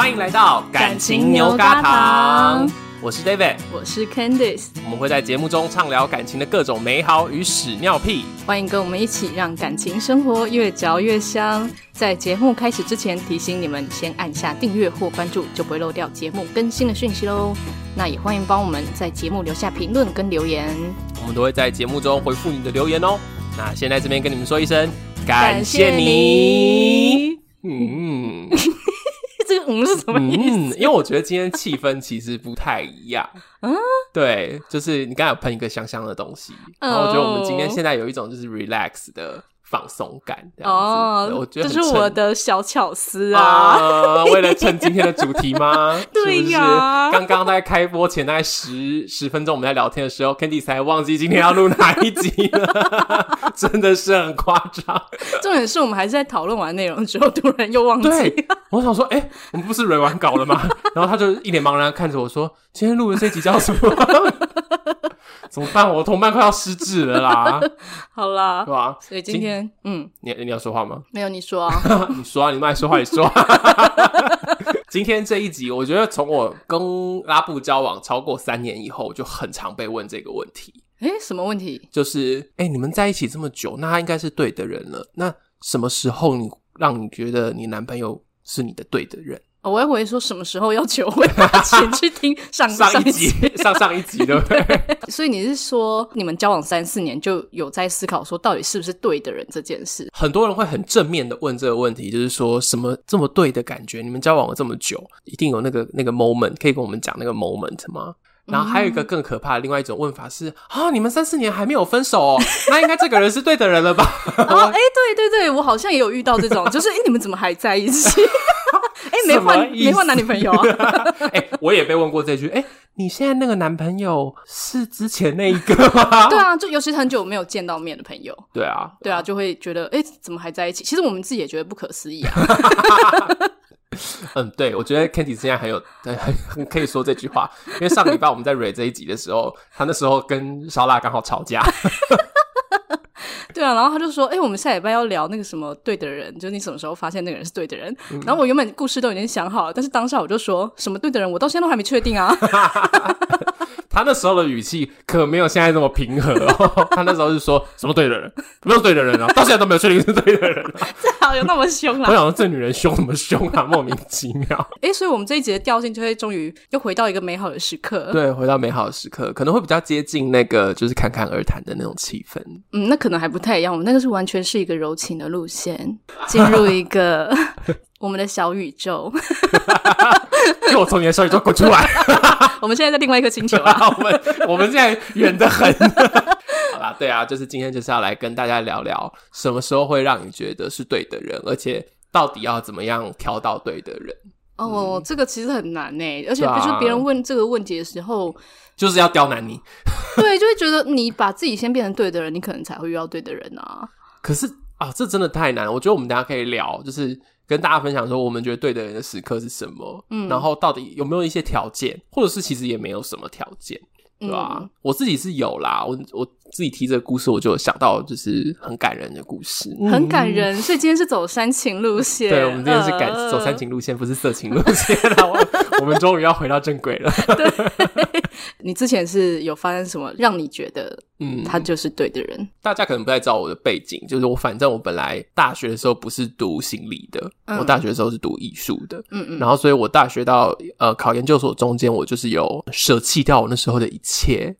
欢迎来到感情牛轧糖，我是 David，我是 Candice，我们会在节目中畅聊感情的各种美好与屎尿屁，欢迎跟我们一起让感情生活越嚼越香。在节目开始之前，提醒你们先按下订阅或关注，就不会漏掉节目更新的讯息喽。那也欢迎帮我们在节目留下评论跟留言，我们都会在节目中回复你的留言哦。那先在这边跟你们说一声，感谢你。嗯，这个“嗯”是什么意思？嗯，因为我觉得今天气氛其实不太一样。嗯，对，就是你刚才有喷一个香香的东西，然后我觉得我们今天现在有一种就是 relax 的。放松感这样子，哦，我觉得这是我的小巧思啊！啊为了趁今天的主题吗？对呀。刚刚在开播前大概十十分钟，我们在聊天的时候，Candy 才忘记今天要录哪一集了，真的是很夸张。重点是我们还是在讨论完内容之后，突然又忘记。对，我想说，哎、欸，我们不是蕊完稿了吗？然后他就一脸茫然看着我说：“今天录的这集叫什么？”怎么办？我的同伴快要失智了啦！好啦，是吧？所以今天，今嗯，你你要说话吗？没有，你说啊，你说啊，你们爱说话，你说。今天这一集，我觉得从我跟拉布交往超过三年以后，就很常被问这个问题。诶、欸、什么问题？就是，诶、欸、你们在一起这么久，那他应该是对的人了。那什么时候你让你觉得你男朋友是你的对的人？我还以为说什么时候要求婚，请去听 上上一集，上上一集对不对？所以你是说，你们交往三四年就有在思考说，到底是不是对的人这件事？很多人会很正面的问这个问题，就是说什么这么对的感觉？你们交往了这么久，一定有那个那个 moment，可以跟我们讲那个 moment 吗？然后还有一个更可怕的另外一种问法是啊，你们三四年还没有分手哦，那应该这个人是对的人了吧？哦，哎，对对对，我好像也有遇到这种，就是哎，你们怎么还在一起？哎，没换没换男女朋友啊？哎，我也被问过这句，哎，你现在那个男朋友是之前那一个吗？对啊，就尤其是很久没有见到面的朋友，对啊，对啊，就会觉得哎，怎么还在一起？其实我们自己也觉得不可思议啊。嗯，对，我觉得 Kitty 现在很有，很很可以说这句话，因为上个礼拜我们在蕊这一集的时候，他那时候跟烧腊刚好吵架。对啊，然后他就说：“哎、欸，我们下礼拜要聊那个什么对的人，就是你什么时候发现那个人是对的人？”嗯、然后我原本故事都已经想好了，但是当下我就说什么对的人，我到现在都还没确定啊。他那时候的语气可没有现在这么平和哦。他那时候是说什么对的人，没有对的人啊，到现在都没有确定是对的人、啊。这好有那么凶啊？我想说这女人凶什么凶啊？莫名其妙。哎、欸，所以我们这一集的调性就会终于又回到一个美好的时刻。对，回到美好的时刻，可能会比较接近那个就是侃侃而谈的那种气氛。嗯，那可能还不太一样。我们那个是完全是一个柔情的路线，进入一个我们的小宇宙。给我从你的小宇宙滚出来！我们现在在另外一个星球啊！我们我们现在远得很。好啦，对啊，就是今天就是要来跟大家聊聊，什么时候会让你觉得是对的人，而且到底要怎么样挑到对的人？哦，嗯、这个其实很难呢，而且就是别人问这个问题的时候，就是要刁难你。对，就会觉得你把自己先变成对的人，你可能才会遇到对的人啊。可是啊，这真的太难了。我觉得我们大家可以聊，就是。跟大家分享说，我们觉得对的人的时刻是什么？嗯，然后到底有没有一些条件，或者是其实也没有什么条件，对吧？嗯，我自己是有啦，我我自己提这个故事，我就想到就是很感人的故事，很感人。嗯，所以今天是走煽情路 线，对，我们今天是改走煽情路线，不是色情路线了。我们终于要回到正轨了。对，你之前是有发生什么让你觉得？嗯，他就是对的人。大家可能不太知道我的背景，就是我反正我本来大学的时候不是读心理的，嗯、我大学的时候是读艺术的。嗯嗯。然后，所以我大学到呃考研究所中间，我就是有舍弃掉我那时候的一切，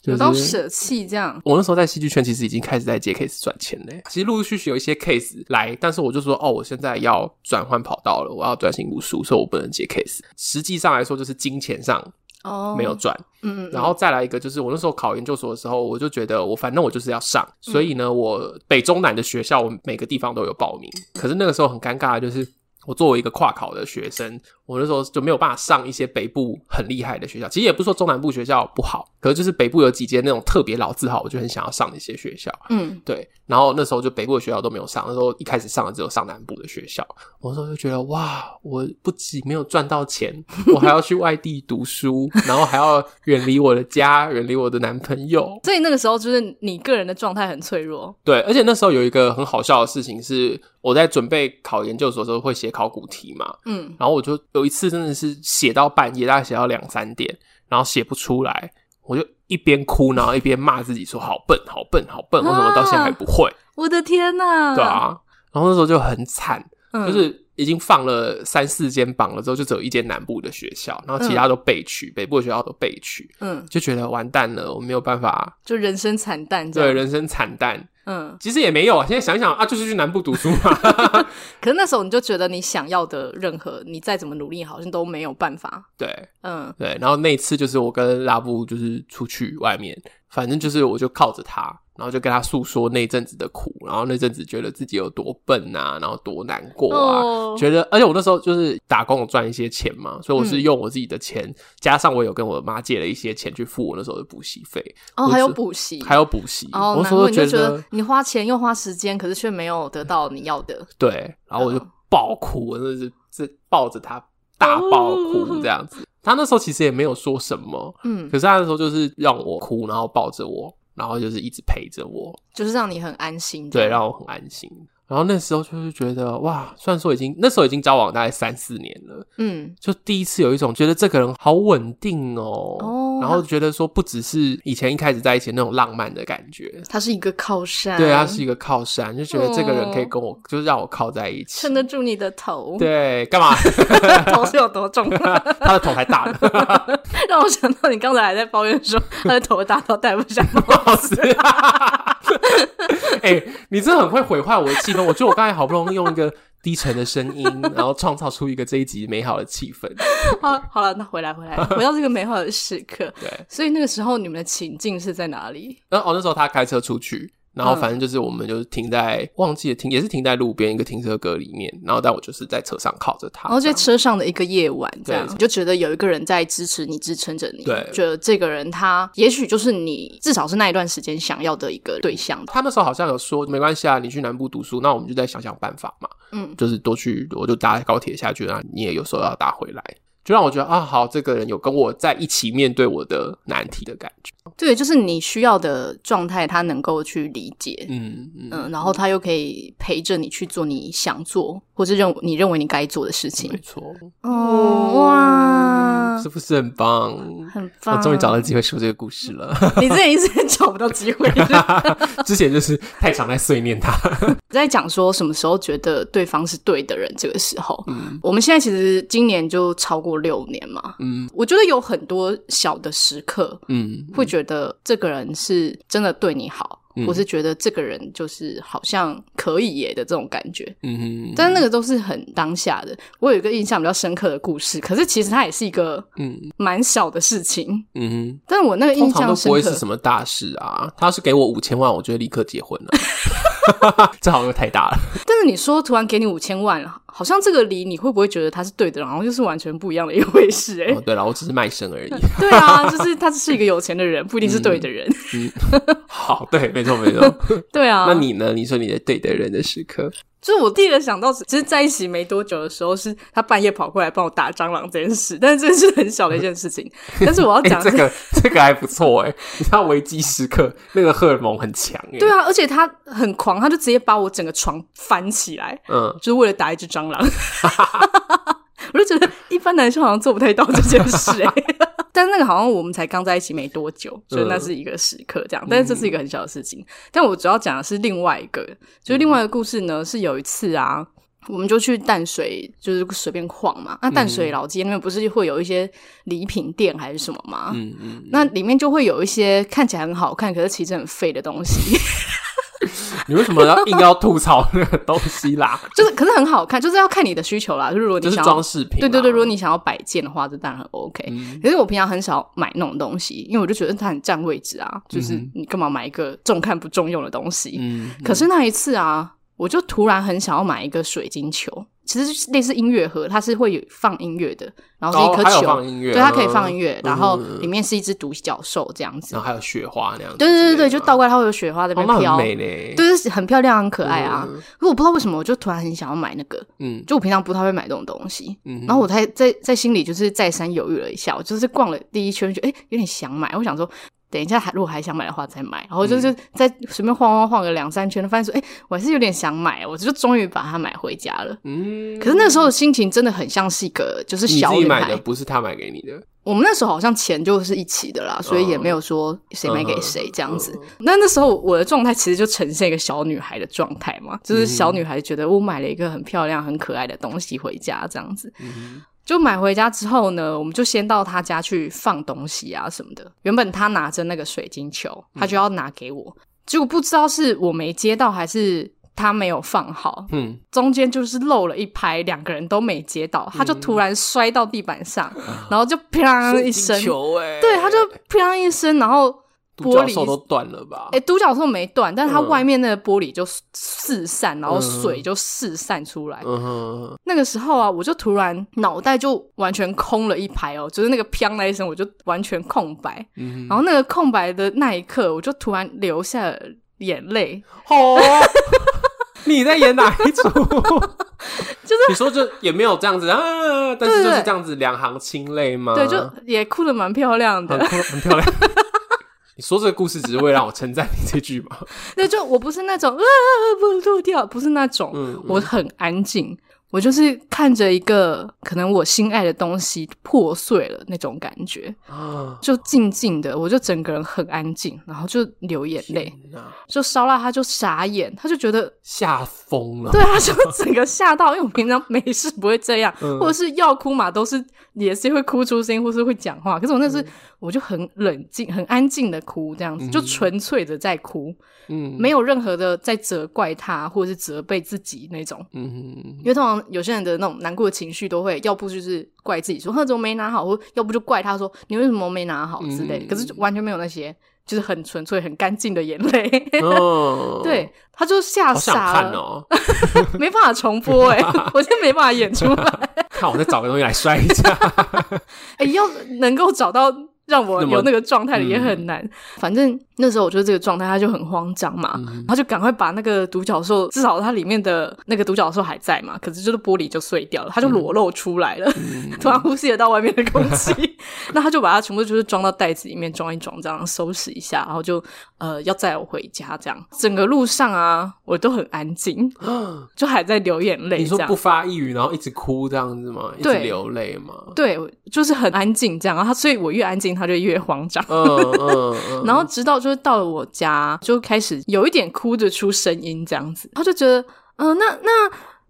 就是、有到舍弃这样。我那时候在戏剧圈其实已经开始在接 case 赚钱嘞。其实陆陆续续有一些 case 来，但是我就说哦，我现在要转换跑道了，我要专心读书，所以我不能接 case。实际上来说，就是金钱上。哦，没有赚，嗯，然后再来一个，就是我那时候考研究所的时候，我就觉得我反正我就是要上，所以呢，我北中南的学校，我每个地方都有报名。可是那个时候很尴尬的就是，我作为一个跨考的学生，我那时候就没有办法上一些北部很厉害的学校。其实也不是说中南部学校不好，可是就是北部有几间那种特别老字号，我就很想要上一些学校。嗯，对。然后那时候就北部的学校都没有上，那时候一开始上的只有上南部的学校。我那时候就觉得哇，我不仅没有赚到钱，我还要去外地读书，然后还要远离我的家，远离我的男朋友。所以那个时候就是你个人的状态很脆弱。对，而且那时候有一个很好笑的事情是，我在准备考研究所的时候会写考古题嘛，嗯，然后我就有一次真的是写到半夜，大概写到两三点，然后写不出来，我就一边哭，然后一边骂自己说：“好笨，好笨，好笨，为什么到现在还不会？”啊、我的天呐！对啊，然后那时候就很惨，嗯、就是。已经放了三四间榜了之后，就只有一间南部的学校，然后其他都被取，嗯、北部的学校都被取，嗯，就觉得完蛋了，我没有办法，就人生惨淡，对，人生惨淡，嗯，其实也没有，现在想想啊，就是去南部读书嘛。可是那时候你就觉得你想要的任何，你再怎么努力，好像都没有办法，对，嗯，对，然后那一次就是我跟拉布就是出去外面，反正就是我就靠着他。然后就跟他诉说那阵子的苦，然后那阵子觉得自己有多笨啊，然后多难过啊，oh. 觉得而且我那时候就是打工有赚一些钱嘛，所以我是用我自己的钱，嗯、加上我有跟我妈借了一些钱去付我那时候的补习费。哦、oh,，还有补习，还有补习。哦、oh,，我那时候觉得，觉得你花钱又花时间，可是却没有得到你要的。对，然后我就爆哭，我真的是抱着他大爆哭这样子。Oh. 他那时候其实也没有说什么，嗯，可是他那时候就是让我哭，然后抱着我。然后就是一直陪着我，就是让你很安心，对，让我很安心。然后那时候就是觉得哇，虽然说已经那时候已经交往大概三四年了，嗯，就第一次有一种觉得这个人好稳定哦，哦，然后觉得说不只是以前一开始在一起那种浪漫的感觉，他是一个靠山，对，他是一个靠山，就觉得这个人可以跟我，哦、就是让我靠在一起，撑得住你的头，对，干嘛？头是有多重？他的头还大呢，让我想到你刚才还在抱怨说他的头大到戴不下帽子。哎、欸，你真的很会毁坏我的气氛。我觉得我刚才好不容易用一个低沉的声音，然后创造出一个这一集美好的气氛。好，好了，那回来，回来，回到这个美好的时刻。对，所以那个时候你们的情境是在哪里？那哦，那时候他开车出去。然后反正就是我们就是停在、嗯、忘记了停也是停在路边一个停车格里面，然后但我就是在车上靠着他，然后在车上的一个夜晚这样，你就觉得有一个人在支持你，支撑着你，对，觉得这个人他也许就是你至少是那一段时间想要的一个对象。他那时候好像有说没关系啊，你去南部读书，那我们就再想想办法嘛，嗯，就是多去，我就搭高铁下去，啊你也有时候要搭回来。就让我觉得啊，好，这个人有跟我在一起面对我的难题的感觉。对，就是你需要的状态，他能够去理解，嗯嗯，嗯，然后他又可以陪着你去做你想做或是认你认为你该做的事情。没错。哦哇，是不是很棒？很棒！我终于找到机会说这个故事了。你之前一直找不到机会，之前就是太常在碎念他。在讲说什么时候觉得对方是对的人，这个时候，嗯，我们现在其实今年就超过。六年嘛，嗯，我觉得有很多小的时刻，嗯，会觉得这个人是真的对你好，我，是觉得这个人就是好像可以耶的这种感觉，嗯哼，但是那个都是很当下的。我有一个印象比较深刻的故事，可是其实它也是一个嗯。蛮小的事情，嗯哼，但是我那个印象都不会是什么大事啊。他是给我五千万，我就会立刻结婚了。这好像太大了。但是你说突然给你五千万，好像这个理你会不会觉得他是对的，然后就是完全不一样的一回事哎、对了，我只是卖身而已。对啊，就是他是一个有钱的人，不一定是对的人。嗯，嗯 好，对，没错，没错。对啊，那你呢？你说你的对的人的时刻。就是我第一个想到，其实在一起没多久的时候，是他半夜跑过来帮我打蟑螂这件事，但是这是很小的一件事情。但是我要讲、欸、这个，这个还不错哎，你知道危机时刻那个荷尔蒙很强哎。对啊，而且他很狂，他就直接把我整个床翻起来，嗯，就是为了打一只蟑螂。我就觉得一般男生好像做不太到这件事哎。但是那个好像我们才刚在一起没多久，所以那是一个时刻这样。嗯、但是这是一个很小的事情。嗯、但我主要讲的是另外一个，就是另外一个故事呢，是有一次啊，我们就去淡水，就是随便晃嘛。那淡水老街那边不是会有一些礼品店还是什么吗？嗯嗯。那里面就会有一些看起来很好看，可是其实很废的东西。你为什么要硬要吐槽那个东西啦？就是，可是很好看，就是要看你的需求啦。就是如果你想要装饰品，对对对，如果你想要摆件的话，这当然很 OK。嗯。可是我平常很少买那种东西，因为我就觉得它很占位置啊。就是你干嘛买一个重看不重用的东西？嗯。可是那一次啊，我就突然很想要买一个水晶球。其实类似音乐盒，它是会有放音乐的，然后是一颗球，放音乐，对，它可以放音乐，嗯，然后里面是一只独角兽这样子，然后还有雪花那样子，对对对对，就倒过来它会有雪花在那边飘，哦，很美嘞，对，就是很漂亮，很可爱啊。嗯，可我不知道为什么，我就突然很想要买那个，嗯，就我平常不太会买这种东西，嗯，然后我才在在心里就是再三犹豫了一下，我就是逛了第一圈，就哎有点想买，我想说。等一下还如果还想买的话再买，然后就是再随便晃晃晃个两三圈，发现说，哎、欸，我还是有点想买，我就终于把它买回家了。嗯，可是那时候的心情真的很像是一个就是小女孩，你买的，不是他买给你的。我们那时候好像钱就是一起的啦，所以也没有说谁买给谁这样子。Uh, uh, uh, 那那时候我的状态其实就呈现一个小女孩的状态嘛，就是小女孩觉得我买了一个很漂亮、很可爱的东西回家这样子。嗯，就买回家之后呢，我们就先到他家去放东西啊什么的。原本他拿着那个水晶球，他就要拿给我，结果不知道是我没接到还是。他没有放好，嗯，中间就是漏了一拍，两个人都没接到，他就突然摔到地板上，嗯、然后就啪一声，球欸、对，他就啪一声，然后独角兽都断了吧？哎、欸，独角兽没断，但是它外面那个玻璃就四散，嗯、然后水就四散出来。那个时候啊，我就突然脑袋就完全空了一排哦，就是那个啪那一声，我就完全空白。嗯，然后那个空白的那一刻，我就突然流下了眼泪。哦。你在演哪一出？就是你说就也没有这样子啊，但是就是这样子两行清泪吗？对，就也哭的蛮漂亮的，哭得很漂亮。你说这个故事只是为了让我称赞你这句吗？那，就我不是那种啊不录掉，不是那种，嗯嗯、我很安静。我就是看着一个可能我心爱的东西破碎了那种感觉，就静静的，我就整个人很安静，然后就流眼泪，就烧腊他就傻眼，他就觉得吓疯了，对，他就整个吓到，因为我平常没事不会这样，嗯、或者是要哭嘛，都是也是会哭出声音，或是会讲话，可是我那时候我就很冷静、很安静的哭，这样子就纯粹的在哭，嗯，没有任何的在责怪他或者是责备自己那种，嗯，因为通常。有些人的那种难过的情绪都会，要不就是怪自己说他怎么没拿好，或要不就怪他说你为什么没拿好之类的。嗯、可是完全没有那些，就是很纯粹、很干净的眼泪。哦、对，他就吓傻了，哦、没办法重播哎，我现在没办法演出来。看我再找个东西来摔一下。哎、欸，要能够找到。让我有那个状态的也很难。嗯、反正那时候我觉得这个状态，他就很慌张嘛，嗯、他就赶快把那个独角兽，至少它里面的那个独角兽还在嘛，可是就是玻璃就碎掉了，他就裸露出来了，嗯、突然呼吸得到外面的空气。嗯、那他就把它全部就是装到袋子里面，装一装，这样收拾一下，然后就呃要载我回家。这样整个路上啊，我都很安静，就还在流眼泪。你说不发一语，然后一直哭这样子吗？一直流泪吗？对，就是很安静这样。然后他，所以我越安静。他就越慌张，然后直到就是到了我家，就开始有一点哭着出声音这样子。他就觉得，嗯、呃，那那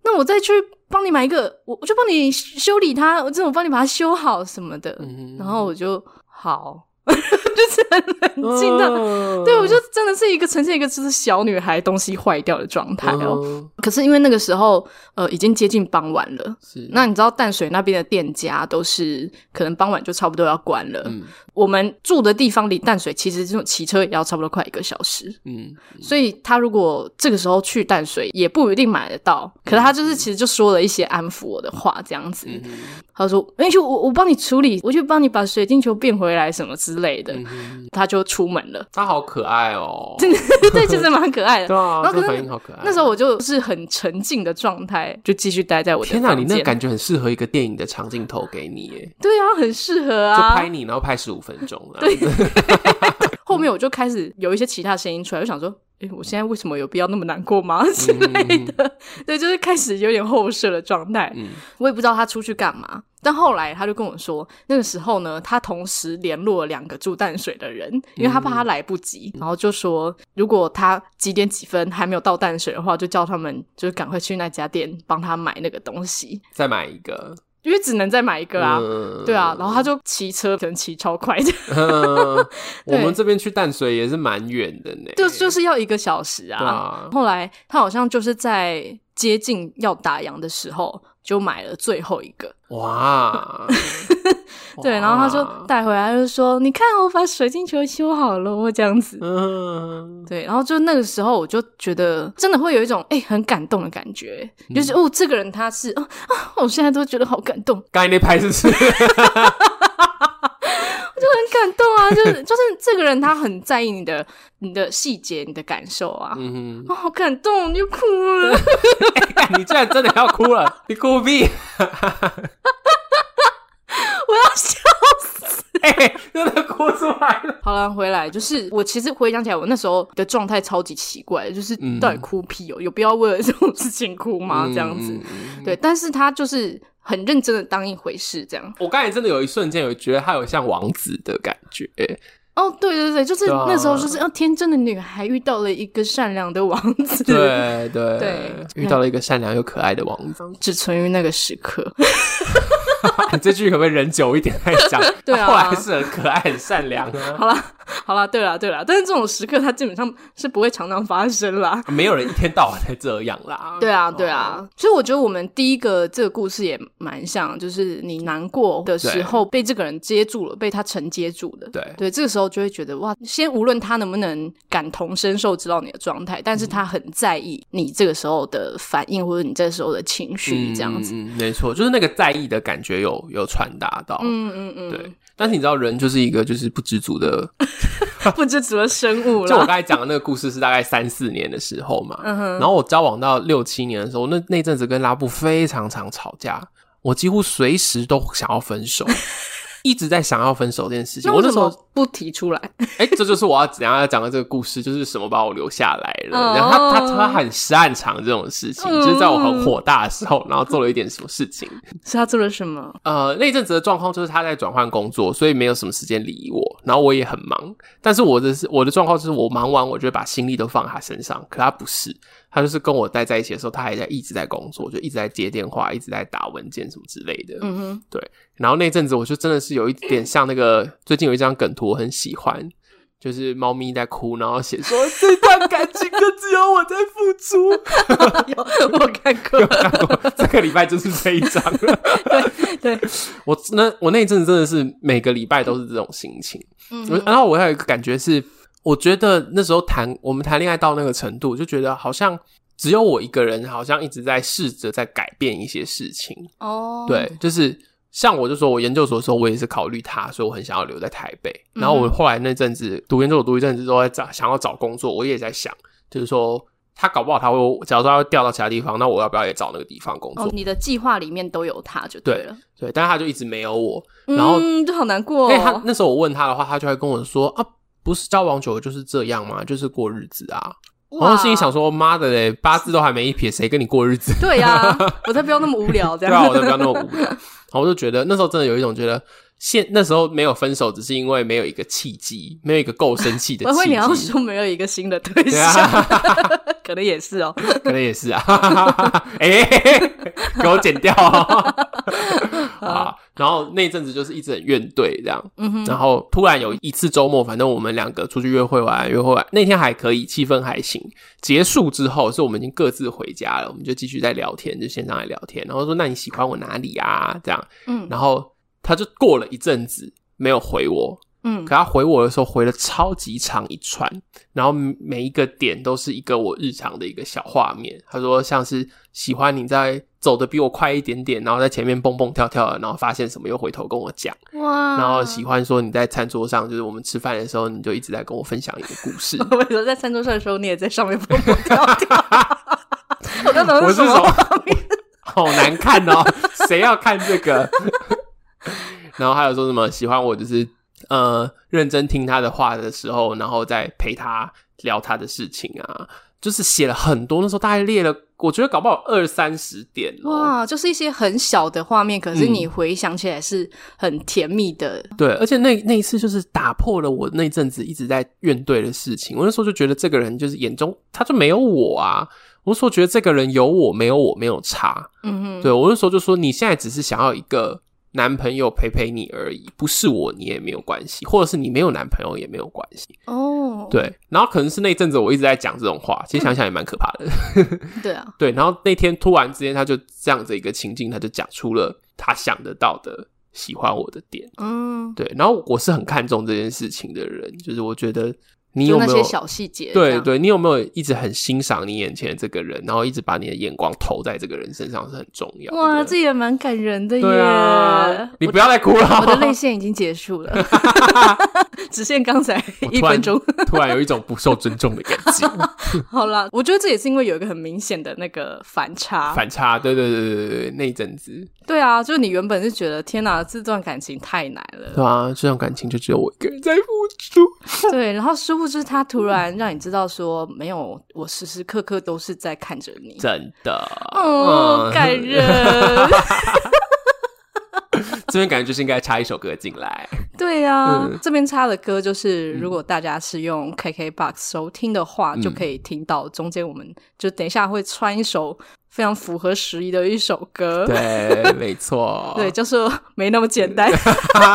那我再去帮你买一个，我我就帮你修理它，我这种帮你把它修好什么的。嗯、然后我就好。就是很冷静的，嗯、对，我就真的是一个呈现一个就是小女孩东西坏掉的状态哦。嗯、可是因为那个时候呃已经接近傍晚了，是那你知道淡水那边的店家都是可能傍晚就差不多要关了。嗯、我们住的地方离淡水其实这种骑车也要差不多快一个小时。嗯，嗯所以他如果这个时候去淡水也不一定买得到。可是他就是其实就说了一些安抚我的话，这样子。嗯、他说：“哎、欸，我我帮你处理，我去帮你把水晶球变回来什么之类的。”他就出门了，他好可爱哦，对，其实蛮可爱的。对啊，然后反应好可爱。那时候我就是很沉静的状态，就继续待在我的。天哪，你那感觉很适合一个电影的长镜头给你耶。对啊，很适合啊，就拍你，然后拍十五分钟。对，后面我就开始有一些其他声音出来，就想说，哎，我现在为什么有必要那么难过吗？之类的。对，就是开始有点后设的状态。嗯，我也不知道他出去干嘛。但后来他就跟我说，那个时候呢，他同时联络了两个住淡水的人，因为他怕他来不及，嗯、然后就说如果他几点几分还没有到淡水的话，就叫他们就是赶快去那家店帮他买那个东西，再买一个，因为只能再买一个啊，嗯、对啊，然后他就骑车，可能骑超快的。嗯、我们这边去淡水也是蛮远的呢，就就是要一个小时啊。啊后来他好像就是在接近要打烊的时候。就买了最后一个哇，对，然后他就带回来，就说：“你看，我把水晶球修好了，我这样子。”嗯，对，然后就那个时候，我就觉得真的会有一种哎、欸、很感动的感觉，就是哦，这个人他是啊啊，我现在都觉得好感动。刚才那拍是不是？我就很感动啊，就是就是这个人他很在意你的你的细节、你的感受啊，嗯哼，哦，好感动，你就哭了，欸，你居然真的要哭了，你哭屁，我 要笑死，哎，欸，真的哭出来了。好了，回来就是我其实回想起来，我那时候的状态超级奇怪，就是到底哭屁哦，有必要为了这种事情哭吗？这样子，对，但是他就是很认真的当一回事，这样。我刚才真的有一瞬间有觉得他有像王子的感觉。哦，对对对，就是那时候，就是要，天真的女孩遇到了一个善良的王子，对对对，遇到了一个善良又可爱的王子，只存于那个时刻。你这句可不可以忍久一点再讲？对啊，后来是很可爱、很善良啊。好了，好了，对了，对了，但是这种时刻它基本上是不会常常发生啦。没有人一天到晚在这样啦。对啊，对啊。所以我觉得我们第一个这个故事也蛮像，就是你难过的时候被这个人接住了，被他承接住的。对对，这个时候就会觉得哇，先无论他能不能感同身受知道你的状态，但是他很在意你这个时候的反应或者你这时候的情绪，这样子。嗯，没错，就是那个在意的感觉有有传达到。嗯嗯嗯，对。但是你知道，人就是一个就是不知足的 不知足的生物了。就我刚才讲的那个故事是大概三四年的时候嘛，嗯哼。然后我交往到六七年的时候，那那阵子跟拉布非常常吵架，我几乎随时都想要分手。一直在想要分手这件事情，我那时候不提出来。哎、欸，这就是我要怎样要讲的这个故事，就是什么把我留下来了。Oh. 然后他他他很擅长这种事情，就是在我很火大的时候，然后做了一点什么事情。是他做了什么？呃，那阵子的状况就是他在转换工作，所以没有什么时间理我，然后我也很忙。但是我的是我的状况就是我忙完，我就会把心力都放在他身上，可他不是。他就是跟我待在一起的时候，他还在一直在工作，就一直在接电话，一直在打文件什么之类的。嗯哼，对。然后那阵子，我就真的是有一点像那个最近有一张梗图，我很喜欢，就是猫咪在哭，然后写说 这段感情就只有我在付出。有我看过，有看过。这个礼拜就是这一张了。对对，我那我那一阵子真的是每个礼拜都是这种心情。嗯，然后我还有一个感觉是。我觉得那时候谈我们谈恋爱到那个程度，就觉得好像只有我一个人，好像一直在试着在改变一些事情。哦，oh. 对，就是像我就说我研究所的时候，我也是考虑他，所以我很想要留在台北。嗯、然后我后来那阵子读研究所读一阵子，之后在找想要找工作，我也在想，就是说他搞不好他会，假如说他会调到其他地方，那我要不要也找那个地方工作？Oh, 你的计划里面都有他就对了，对，对，但是他就一直没有我，然后嗯，就好难过、哦。哎，他那时候我问他的话，他就会跟我说啊。不是交往久了就是这样吗？就是过日子啊。哇然后心里想说：“妈的嘞，八字都还没一撇，谁跟你过日子？”对呀、啊，我才不要那么无聊这样。对啊，我才不要那么无聊。我就觉得那时候真的有一种觉得。现那时候没有分手，只是因为没有一个契机，没有一个够生气的契机。我会你要说没有一个新的对象，可能也是哦，可能也是啊。哎、欸，给我剪掉啊！啊，然后那阵子就是一直很怨怼这样。嗯哼。然后突然有一次周末，反正我们两个出去约会完，约会完那天还可以，气氛还行。结束之后，是我们已经各自回家了，我们就继续在聊天，就线上来聊天。然后说：“那你喜欢我哪里啊？”这样。嗯。然后。他就过了一阵子没有回我，嗯，可他回我的时候回了超级长一串，然后每一个点都是一个我日常的一个小画面。他说像是喜欢你在走的比我快一点点，然后在前面蹦蹦跳跳的，然后发现什么又回头跟我讲，哇，然后喜欢说你在餐桌上，就是我们吃饭的时候，你就一直在跟我分享一个故事。为什么在餐桌上的时候你也在上面蹦蹦跳跳？我刚才是什么？好难看哦，谁要看这个？然后还有说什么喜欢我，就是呃认真听他的话的时候，然后再陪他聊他的事情啊，就是写了很多。那时候大概列了，我觉得搞不好二三十点哇，就是一些很小的画面，可是你回想起来是很甜蜜的。嗯、对，而且那那一次就是打破了我那阵子一直在怨怼的事情。我那时候就觉得这个人就是眼中他就没有我啊。我那时候觉得这个人有我没有我没有差。嗯哼，对，我那时候就说你现在只是想要一个。男朋友陪陪你而已，不是我，你也没有关系，或者是你没有男朋友也没有关系哦。Oh. 对，然后可能是那阵子我一直在讲这种话，其实想想也蛮可怕的。对啊，对，然后那天突然之间，他就这样子一个情境，他就讲出了他想得到的喜欢我的点。嗯，对，然后我是很看重这件事情的人，就是我觉得你有没有那些小细节？对对，你有没有一直很欣赏你眼前的这个人，然后一直把你的眼光投在这个人身上是很重要的。哇，这也蛮感人的耶！对啊，你不要再哭了，我的泪腺已经结束了，只限刚才一分钟，突然有一种不受尊重的感觉。好啦，我觉得这也是因为有一个很明显的那个反差，反差，对对对对对对，那一阵子，对啊，就是你原本是觉得天哪，这段感情太难了，对啊，这段感情就只有我一个人在付出，对，然后殊不知他突然让你知道说，没有，我时时刻刻都是在看着你，真的，哦，感人。这边感觉就是应该插一首歌进来。对呀、啊，嗯、这边插的歌就是，如果大家是用 KKBOX 收听的话，嗯、就可以听到中间，我们就等一下会穿一首。非常符合时宜的一首歌，对，没错，对，就是没那么简单。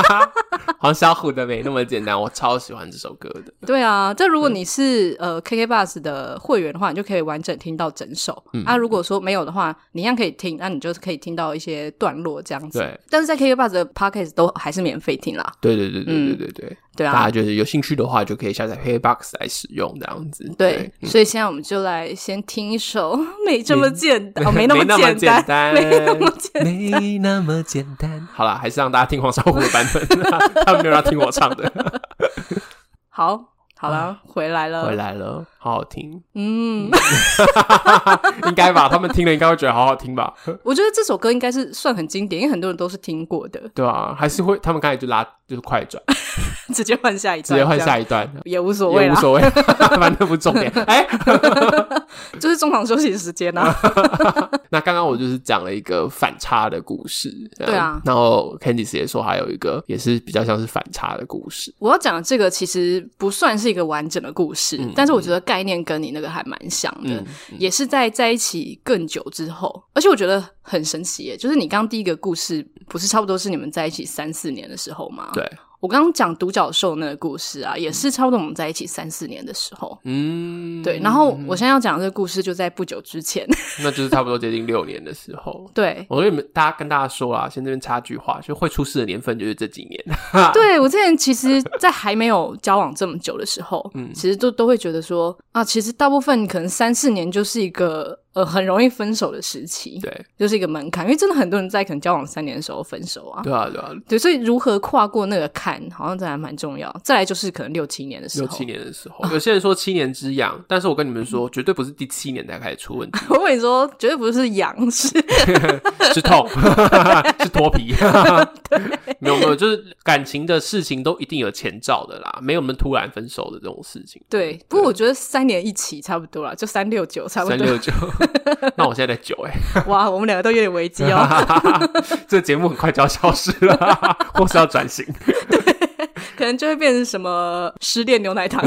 黄小琥的没那么简单，我超喜欢这首歌的。对啊，这如果你是、嗯、呃 KK Bus 的会员的话，你就可以完整听到整首。嗯、啊，如果说没有的话，你一样可以听，那你就是可以听到一些段落这样子。对，但是在 KK Bus 的 Podcast 都还是免费听啦。对对对对对对对。嗯对啊，大家就是有兴趣的话，就可以下载 KKBOX 来使用这样子。对，所以现在我们就来先听一首《没这么 简单》，没那么简单，没那么简单，没那么简单。好啦，还是让大家听黄小琥的版本，他们没有要听我唱的。好。好了，啊、回来了，回来了，好好听，嗯，应该吧？他们听了应该会觉得好好听吧？我觉得这首歌应该是算很经典，因为很多人都是听过的，对啊，还是会，他们刚才就拉就是快转，直接换下一段，直接换下一段也无所谓，也无所谓，反正不重点。哎，就是中场休息时间啊。那刚刚我就是讲了一个反差的故事，对啊，然后 Candice 也说还有一个也是比较像是反差的故事。我要讲的这个其实不算是。一个完整的故事，嗯、但是我觉得概念跟你那个还蛮像的，嗯嗯、也是在在一起更久之后，而且我觉得很神奇耶，就是你刚刚第一个故事不是差不多是你们在一起三四年的时候吗？对。today 我刚刚讲独角兽那个故事啊，也是差不多我们在一起三四年的时候，嗯，对。然后我现在要讲这个故事就在不久之前，那就是差不多接近六年的时候。对，我跟你们大家跟大家说啊，先这边插句话，就会出事的年份就是这几年。对，我之前其实，在还没有交往这么久的时候，嗯，其实都都会觉得说啊，其实大部分可能三四年就是一个。呃，很容易分手的时期，对，就是一个门槛，因为真的很多人在可能交往三年的时候分手啊，对啊，对啊，对，所以如何跨过那个坎，好像真的还蛮重要。再来就是可能六七年的时候，六七年的时候，有些人说七年之痒，但是我跟你们说，绝对不是第七年才开始出问题。我跟你说，绝对不是痒，是 是痛，是脱皮。没有没有，就是感情的事情都一定有前兆的啦，没有那么突然分手的这种事情。对，不过我觉得三年一起差不多啦，就三六九差不多。三六九。那我现在在九哎、欸，哇，我们两个都有点危机哦。这个节目很快就要消失了，或是要转型，对，可能就会变成什么失恋牛奶糖，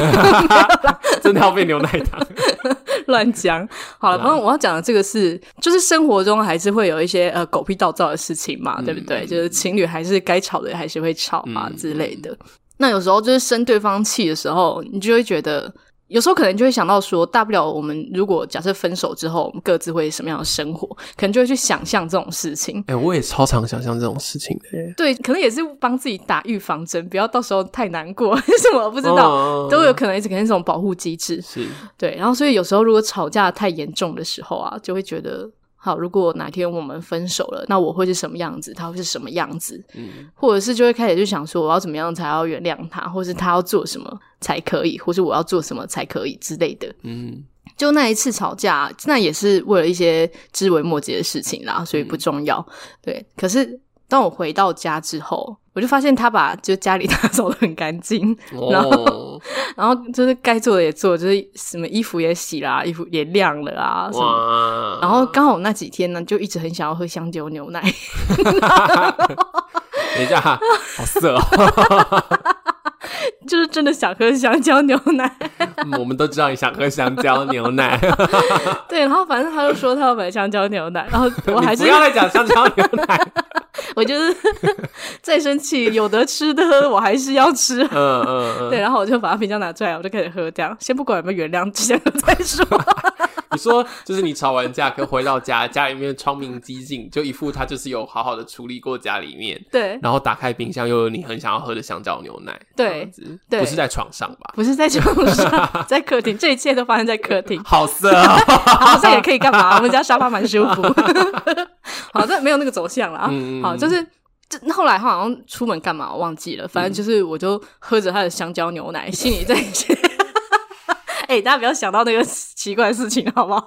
真的要变牛奶糖，乱讲。好了，反正我要讲的这个是，就是生活中还是会有一些呃狗屁倒灶的事情嘛，嗯、对不对？就是情侣还是该吵的还是会吵嘛、嗯、之类的。那有时候就是生对方气的时候，你就会觉得。有时候可能就会想到说，大不了我们如果假设分手之后，我们各自会什么样的生活，可能就会去想象这种事情。哎、欸，我也超常想象这种事情的。对，可能也是帮自己打预防针，不要到时候太难过，什么不知道，哦、都有可能一直可能是这种保护机制。是，对。然后，所以有时候如果吵架太严重的时候啊，就会觉得。好，如果哪天我们分手了，那我会是什么样子？他会是什么样子？嗯，或者是就会开始就想说，我要怎么样才要原谅他，或是他要做什么才可以，或是我要做什么才可以之类的。嗯，就那一次吵架，那也是为了一些枝微末节的事情啦，所以不重要。嗯、对，可是当我回到家之后。我就发现他把就家里 打扫的很干净，然后、oh. 然后就是该做的也做，就是什么衣服也洗啦，衣服也晾了啊什么。然后刚好那几天呢，就一直很想要喝香蕉牛奶。等一下，好色哦！就是真的想喝香蕉牛奶。我们都知道你想喝香蕉牛奶。对，然后反正他就说他要买香蕉牛奶，然后我还是不要再讲香蕉牛奶。我就是再生气，有得吃的喝，我还是要吃。嗯嗯嗯。对，然后我就把冰箱拿出来，我就开始喝掉。先不管有没有原谅，先喝再说。你说，就是你吵完架，可回到家，家里面窗明几净，就一副他就是有好好的处理过家里面。对。然后打开冰箱，又有你很想要喝的香蕉牛奶。对。对。不是在床上吧？不是在床上，在客厅。这一切都发生在客厅。好色啊！好，色也可以干嘛？我们家沙发蛮舒服。好，这没有那个走向了啊。嗯、好，就是这后来他好像出门干嘛，我忘记了。反正就是，我就喝着他的香蕉牛奶，心里在。哎、欸，大家不要想到那个奇怪的事情，好不好？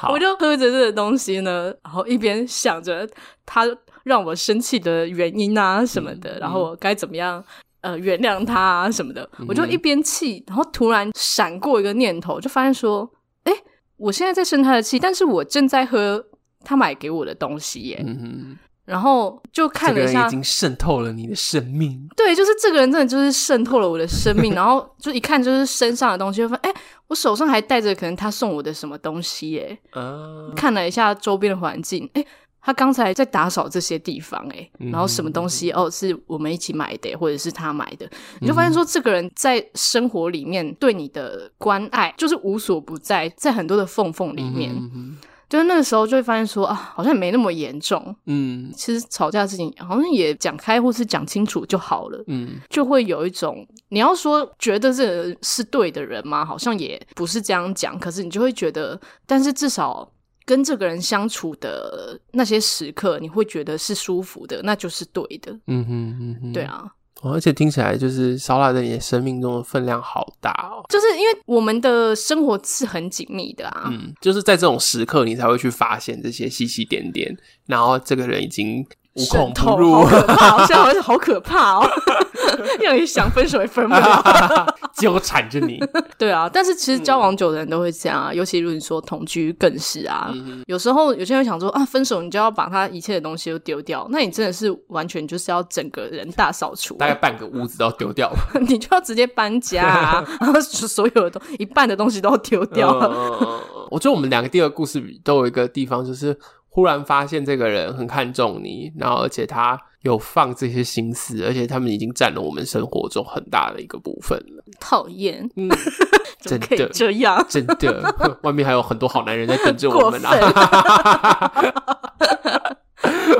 好，我就喝着这个东西呢，然后一边想着他让我生气的原因啊什么的，嗯、然后我该怎么样呃原谅他啊什么的。嗯、我就一边气，然后突然闪过一个念头，就发现说，哎、欸，我现在在生他的气，但是我正在喝他买给我的东西耶。嗯。然后就看了一下，已经渗透了你的生命。对，就是这个人真的就是渗透了我的生命。然后就一看就是身上的东西，就发现哎，我手上还带着可能他送我的什么东西耶。嗯。看了一下周边的环境，哎，他刚才在打扫这些地方，哎，然后什么东西哦，是我们一起买的，或者是他买的，你就发现说这个人在生活里面对你的关爱就是无所不在，在很多的缝缝里面。嗯就是那个时候就会发现说啊，好像也没那么严重。嗯，其实吵架的事情好像也讲开或是讲清楚就好了。嗯，就会有一种你要说觉得这个人是对的人吗？好像也不是这样讲。可是你就会觉得，但是至少跟这个人相处的那些时刻，你会觉得是舒服的，那就是对的。嗯哼嗯哼，对啊。而且听起来就是烧腊在你的生命中的分量好大哦，就是因为我们的生活是很紧密的啊，嗯，就是在这种时刻你才会去发现这些细细点点，然后这个人已经。无孔不入，好可怕！现在好像好可怕哦，让你想分手也分不了，纠缠着你。对啊，但是其实交往久的人都会这样啊，尤其如果你说同居更是啊。嗯、有时候有些人想说啊，分手你就要把他一切的东西都丢掉，那你真的是完全就是要整个人大扫除，大概半个屋子都要丢掉，你就要直接搬家啊，然后所有的东一半的东西都要丢掉。嗯、我觉得我们两个第二个故事都有一个地方就是。忽然发现这个人很看重你，然后而且他有放这些心思，而且他们已经占了我们生活中很大的一个部分了。讨厌，嗯，真的这样，真的，外面还有很多好男人在等着我们啊！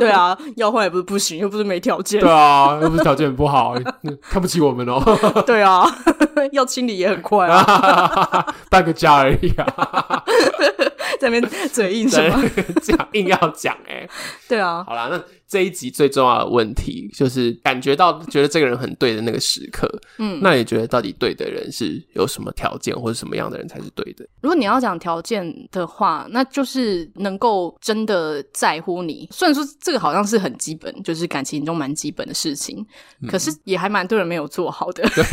对啊，要换也不是不行，又不是没条件。对啊，又不是条件很不好，看不起我们哦。对啊，要清理也很快啊，搬个家而已啊。在那边嘴硬什么？讲硬要讲哎、欸，对啊。好啦，那这一集最重要的问题就是感觉到觉得这个人很对的那个时刻。嗯，那你觉得到底对的人是有什么条件，或者什么样的人才是对的？如果你要讲条件的话，那就是能够真的在乎你。虽然说这个好像是很基本，就是感情中蛮基本的事情，嗯、可是也还蛮多人没有做好的。对，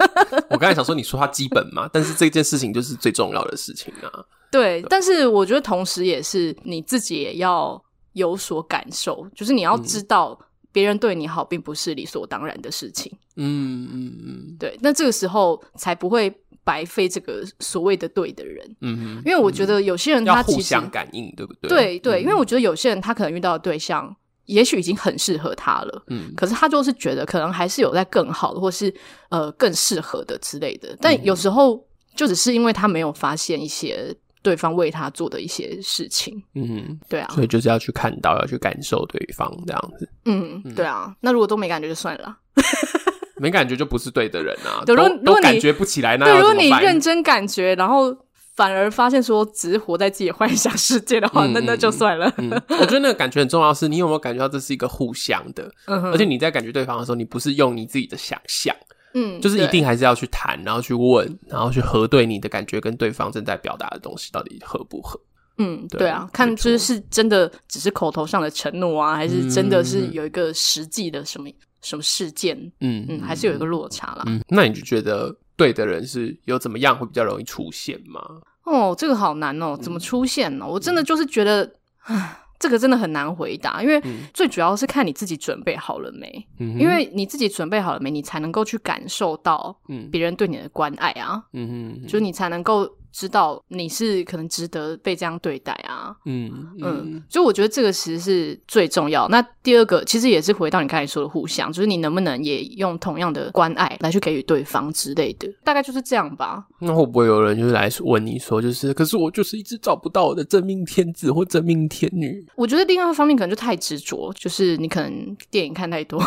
我刚才想说，你说他基本嘛，但是这件事情就是最重要的事情啊。对，但是我觉得同时也是你自己也要有所感受，就是你要知道别人对你好并不是理所当然的事情。嗯嗯嗯，对，那这个时候才不会白费这个所谓的对的人。嗯哼，因为我觉得有些人他其实要互相感应，对不对？对对，因为我觉得有些人他可能遇到的对象也许已经很适合他了，嗯，可是他就是觉得可能还是有在更好的，或是呃更适合的之类的。但有时候就只是因为他没有发现一些。对方为他做的一些事情，嗯，对啊，所以就是要去看到，要去感受对方这样子，嗯，对啊。那如果都没感觉就算了，没感觉就不是对的人啊。如果都感觉不起来，那对，如果你认真感觉，然后反而发现说只是活在自己幻想世界的话，那那就算了。我觉得那个感觉很重要，是你有没有感觉到这是一个互相的，而且你在感觉对方的时候，你不是用你自己的想象。嗯，就是一定还是要去谈，然后去问，然后去核对你的感觉跟对方正在表达的东西到底合不合。嗯，对，对啊，看就是是真的只是口头上的承诺啊，还是真的是有一个实际的什么什么事件？嗯嗯，还是有一个落差啦。嗯，那你就觉得对的人是有怎么样会比较容易出现吗？哦，这个好难哦，怎么出现呢？我真的就是觉得，唉。这个真的很难回答，因为最主要是看你自己准备好了没。嗯、因为你自己准备好了没，你才能够去感受到别人对你的关爱啊。嗯哼，就是你才能够知道你是可能值得被这样对待啊。嗯嗯，嗯，就我觉得这个其实是最重要。那第二个其实也是回到你刚才说的互相，就是你能不能也用同样的关爱来去给予对方之类的，大概就是这样吧。那会不会有人就是来问你说，就是可是我就是一直找不到我的真命天子或真命天女？我觉得另外一方面可能就太执着，就是你可能电影看太多，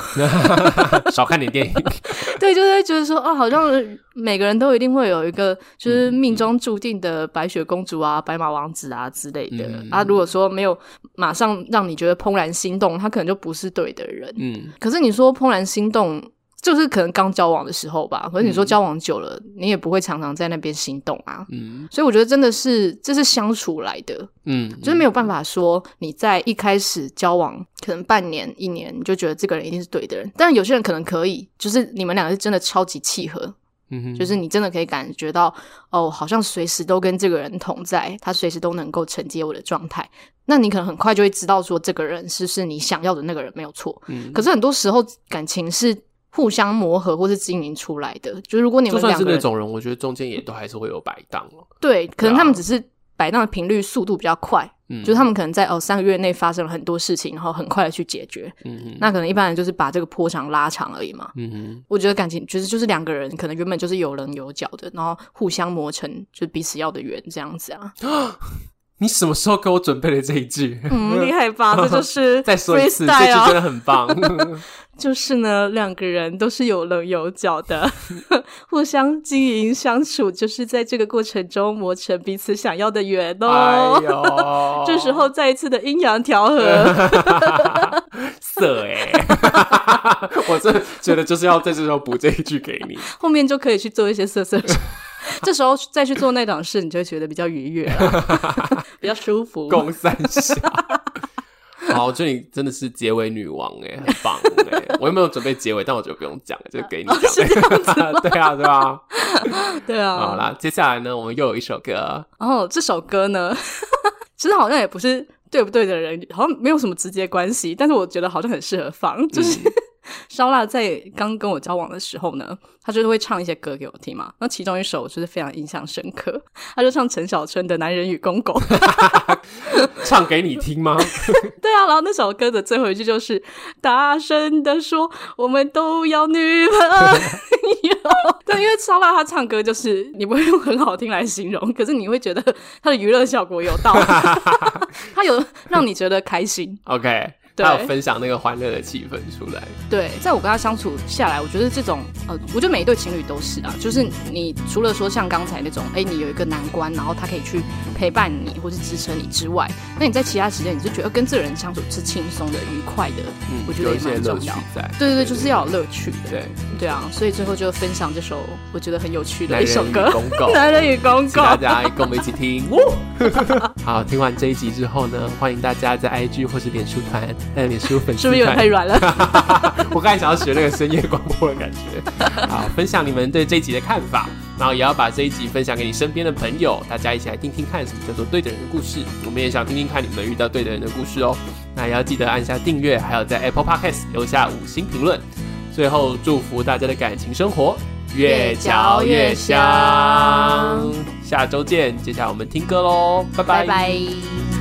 少看点电影。对，就是会觉得说，哦，好像每个人都一定会有一个就是命中注定的白雪公主啊、白马王子啊之类的。嗯、啊，如果说没有马上让你觉得怦然心动，他可能就不是对的人。嗯，可是你说怦然心动。就是可能刚交往的时候吧，可是你说交往久了，嗯、你也不会常常在那边心动啊。嗯，所以我觉得真的是这是相处来的。嗯，就是没有办法说你在一开始交往可能半年一年你就觉得这个人一定是对的人，但有些人可能可以，就是你们两个是真的超级契合。嗯哼，就是你真的可以感觉到哦，好像随时都跟这个人同在，他随时都能够承接我的状态。那你可能很快就会知道说这个人是不是你想要的那个人没有错。嗯，可是很多时候感情是。互相磨合或是经营出来的，就是如果你们两个人就算是那种人，我觉得中间也都还是会有摆荡哦。对，可能他们只是摆荡的频率速度比较快，嗯，就是他们可能在哦三个月内发生了很多事情，然后很快的去解决。那可能一般人就是把这个坡长拉长而已嘛。嗯哼，我觉得感情其实就是两个人可能原本就是有棱有角的，然后互相磨成就是彼此要的圆这样子啊。你什么时候给我准备了这一句？嗯，厉害吧？这就是 再说一次，这句真的很棒。就是呢，两个人都是有棱有角的，互相经营相处，就是在这个过程中磨成彼此想要的圆哦。这时候再一次的阴阳调和，色哎，我真的觉得就是要在这时候补这一句给你，后面就可以去做一些色色。这时候再去做那档事，你就会觉得比较愉悦了，比较舒服。共三小，好，我觉得你真的是结尾女王哎，很棒哎！我又没有准备结尾，但我觉得不用讲，就给你讲。对啊，对啊，对啊。好啦，接下来呢，我们又有一首歌。然后这首歌呢，其实好像也不是对不对的人，好像没有什么直接关系，但是我觉得好像很适合放，就是。嗯烧腊在刚跟我交往的时候呢，他就是会唱一些歌给我听嘛。那其中一首就是非常印象深刻，他就唱陈小春的《男人与公狗》，唱给你听吗？对啊，然后那首歌的最后一句就是大声的说：“我们都要女朋友。”对，因为烧腊他唱歌就是你不会用很好听来形容，可是你会觉得他的娱乐效果有到，他有让你觉得开心。OK。对还有分享那个欢乐的气氛出来。对，在我跟他相处下来，我觉得这种呃，我觉得每一对情侣都是啊，就是你除了说像刚才那种，哎，你有一个难关，然后他可以去陪伴你或是支撑你之外，那你在其他时间，你是觉得跟这个人相处是轻松的、愉快的，嗯，我觉得也蛮重要。在对对对，就是要有乐趣的。对对啊，所以最后就分享这首我觉得很有趣的一首歌，男人与公狗》，大家跟我们一起听。好，听完这一集之后呢，欢迎大家在 IG 或是脸书团，在脸书粉丝。是不是有点太软了？我刚才想要学那个深夜广播的感觉。好，分享你们对这一集的看法，然后也要把这一集分享给你身边的朋友，大家一起来听听看什么叫做对的人的故事。我们也想听听看你们遇到对的人的故事哦。那也要记得按下订阅，还有在 Apple Podcast 留下五星评论。最后，祝福大家的感情生活越嚼越香。下周见，接下来我们听歌喽，拜拜。拜拜。